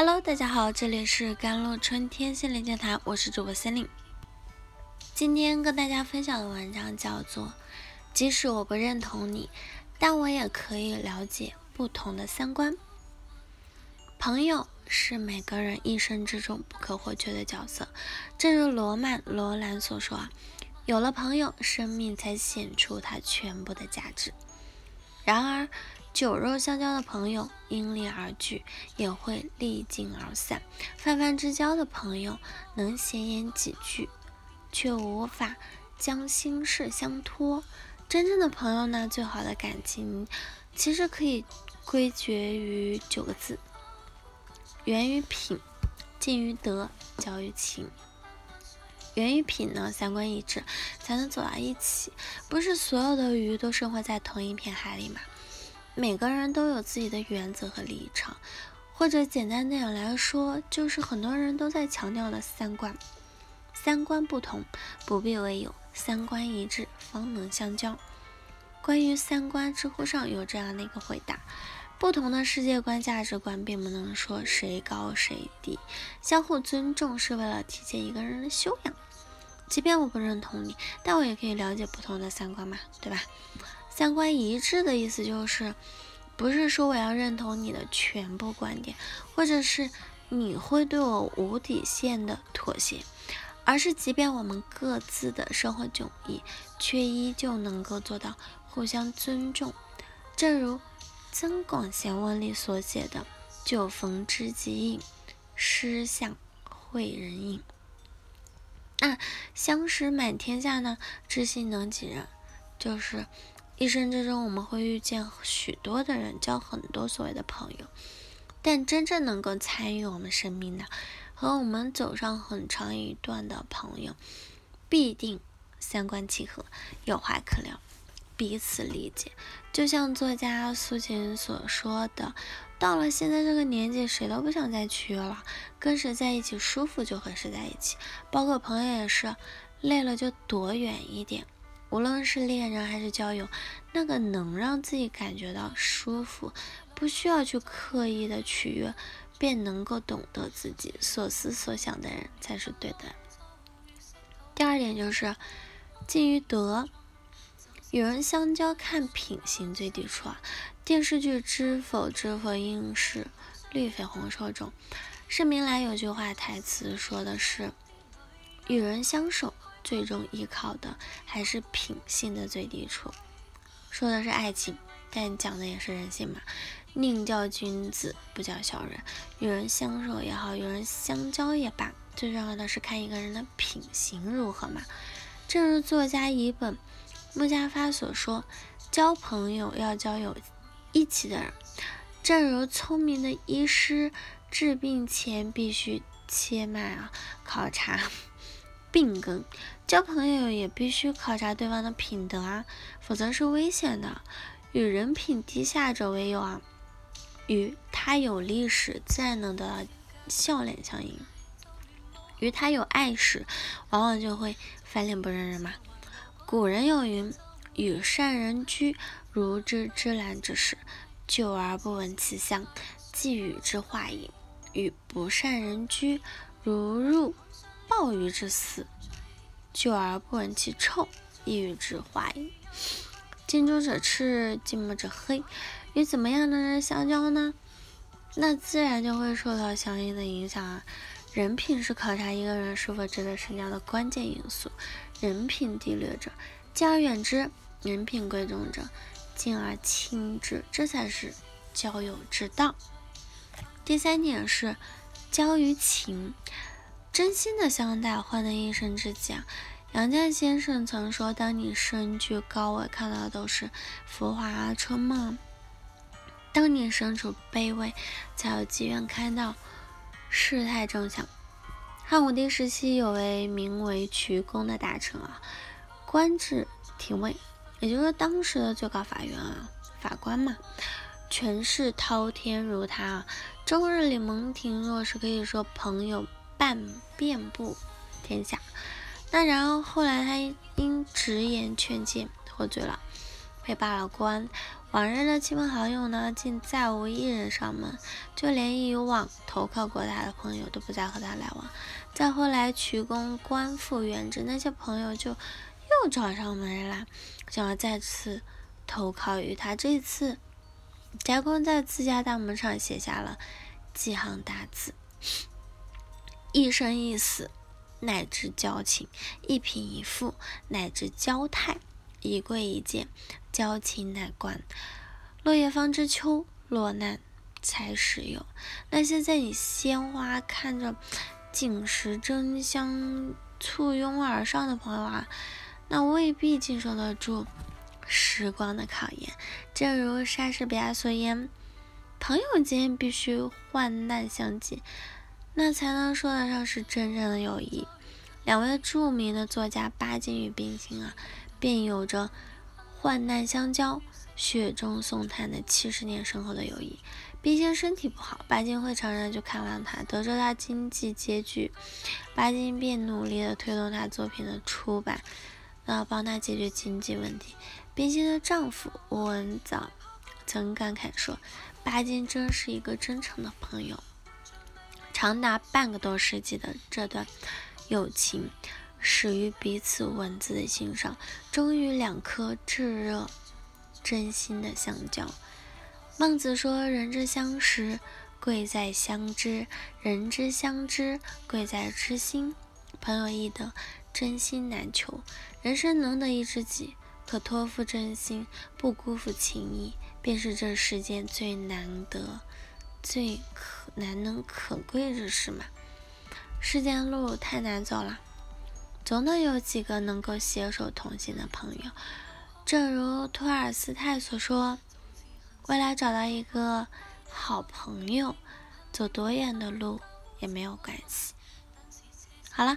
Hello，大家好，这里是甘露春天心灵电台，我是主播森林。今天跟大家分享的文章叫做《即使我不认同你，但我也可以了解不同的三观》。朋友是每个人一生之中不可或缺的角色，正如罗曼·罗兰所说啊，有了朋友，生命才显出它全部的价值。然而，酒肉相交的朋友因利而聚，也会立尽而散；泛泛之交的朋友能闲言几句，却无法将心事相托。真正的朋友呢？最好的感情其实可以归结于九个字：源于品，近于德，交于情。源于品呢，三观一致才能走到一起。不是所有的鱼都生活在同一片海里嘛？每个人都有自己的原则和立场，或者简单点来说，就是很多人都在强调的三观。三观不同不必为友，三观一致方能相交。关于三观，知乎上有这样的一个回答：不同的世界观、价值观，并不能说谁高谁低，相互尊重是为了体现一个人的修养。即便我不认同你，但我也可以了解不同的三观嘛，对吧？三观一致的意思就是，不是说我要认同你的全部观点，或者是你会对我无底线的妥协，而是即便我们各自的生活迥异，却依旧能够做到互相尊重。正如《增广贤文》里所写的：“酒逢知己饮，诗向会人饮。”那相识满天下呢？知心能几人？就是。一生之中，我们会遇见许多的人，交很多所谓的朋友，但真正能够参与我们生命的，和我们走上很长一段的朋友，必定三观契合，有话可聊，彼此理解。就像作家苏秦所说的：“到了现在这个年纪，谁都不想再取悦了，跟谁在一起舒服就和谁在一起。包括朋友也是，累了就躲远一点。”无论是恋人还是交友，那个能让自己感觉到舒服，不需要去刻意的取悦，便能够懂得自己所思所想的人才是对的。第二点就是近于德，与人相交看品行最抵触啊。电视剧《知否知否，应是绿肥红瘦》中，盛明兰有句话台词说的是：“与人相守。”最终依靠的还是品性的最低处，说的是爱情，但讲的也是人性嘛。宁叫君子，不叫小人。与人相守也好，与人相交也罢，最重要的是看一个人的品行如何嘛。正如作家乙本穆家发所说：“交朋友要交有义气的人。”正如聪明的医师治病前必须切脉啊，考察。病根，交朋友也必须考察对方的品德啊，否则是危险的。与人品低下者为友啊，与他有利时，自然能得到笑脸相迎；与他有爱时，往往就会翻脸不认人嘛。古人有云：“与善人居，如知芝兰之势；久而不闻其香，即与之化矣。”与不善人居，如入。鲍鱼之死，久而不闻其臭，亦与之化矣。近朱者赤，近墨者黑。与怎么样的人相交呢？那自然就会受到相应的影响啊。人品是考察一个人是否值得深交的关键因素。人品低劣者，敬而远之；人品贵重者，敬而亲之。这才是交友之道。第三点是交于情。真心的相待，换得一生知己啊！杨绛先生曾说：“当你身居高位，看到的都是浮华春梦；当你身处卑微，才有机缘看到世态真相。”汉武帝时期，有位名为渠公的大臣啊，官至廷尉，也就是当时的最高法院啊法官嘛，权势滔天如他啊，终日里蒙廷若是可以说朋友。半遍布天下，那然后后来他因直言劝谏获罪了，被罢了官，往日的亲朋好友呢，竟再无一人上门，就连以往投靠过他的朋友都不再和他来往。再后来，渠公官复原职，那些朋友就又找上门来，想要再次投靠于他。这次，翟公在自家大门上写下了几行大字：“一生一死，乃至交情；一贫一富，乃至交态；一贵一贱。”交情乃观，落叶方知秋，落难才时有。那些在你鲜花看着锦时争相簇拥而上的朋友啊，那未必经受得住时光的考验。正如莎士比亚所言，朋友间必须患难相济，那才能说得上是真正的友谊。两位著名的作家巴金与冰心啊，便有着。患难相交，雪中送炭的七十年深厚的友谊。冰心身体不好，巴金会常常去看望他。得知他经济拮据，巴金便努力的推动他作品的出版，要，帮他解决经济问题。冰心的丈夫吴文藻曾感慨说：“巴金真是一个真诚的朋友。”长达半个多世纪的这段友情。始于彼此文字的欣赏，终于两颗炙热真心的相交。孟子说：“人之相识，贵在相知；人之相知，贵在知心。”朋友易得，真心难求。人生能得一知己，可托付真心，不辜负情谊，便是这世间最难得、最可难能可贵之事嘛。世间路太难走了。总得有几个能够携手同行的朋友，正如托尔斯泰所说：“为了找到一个好朋友，走多远的路也没有关系。”好了，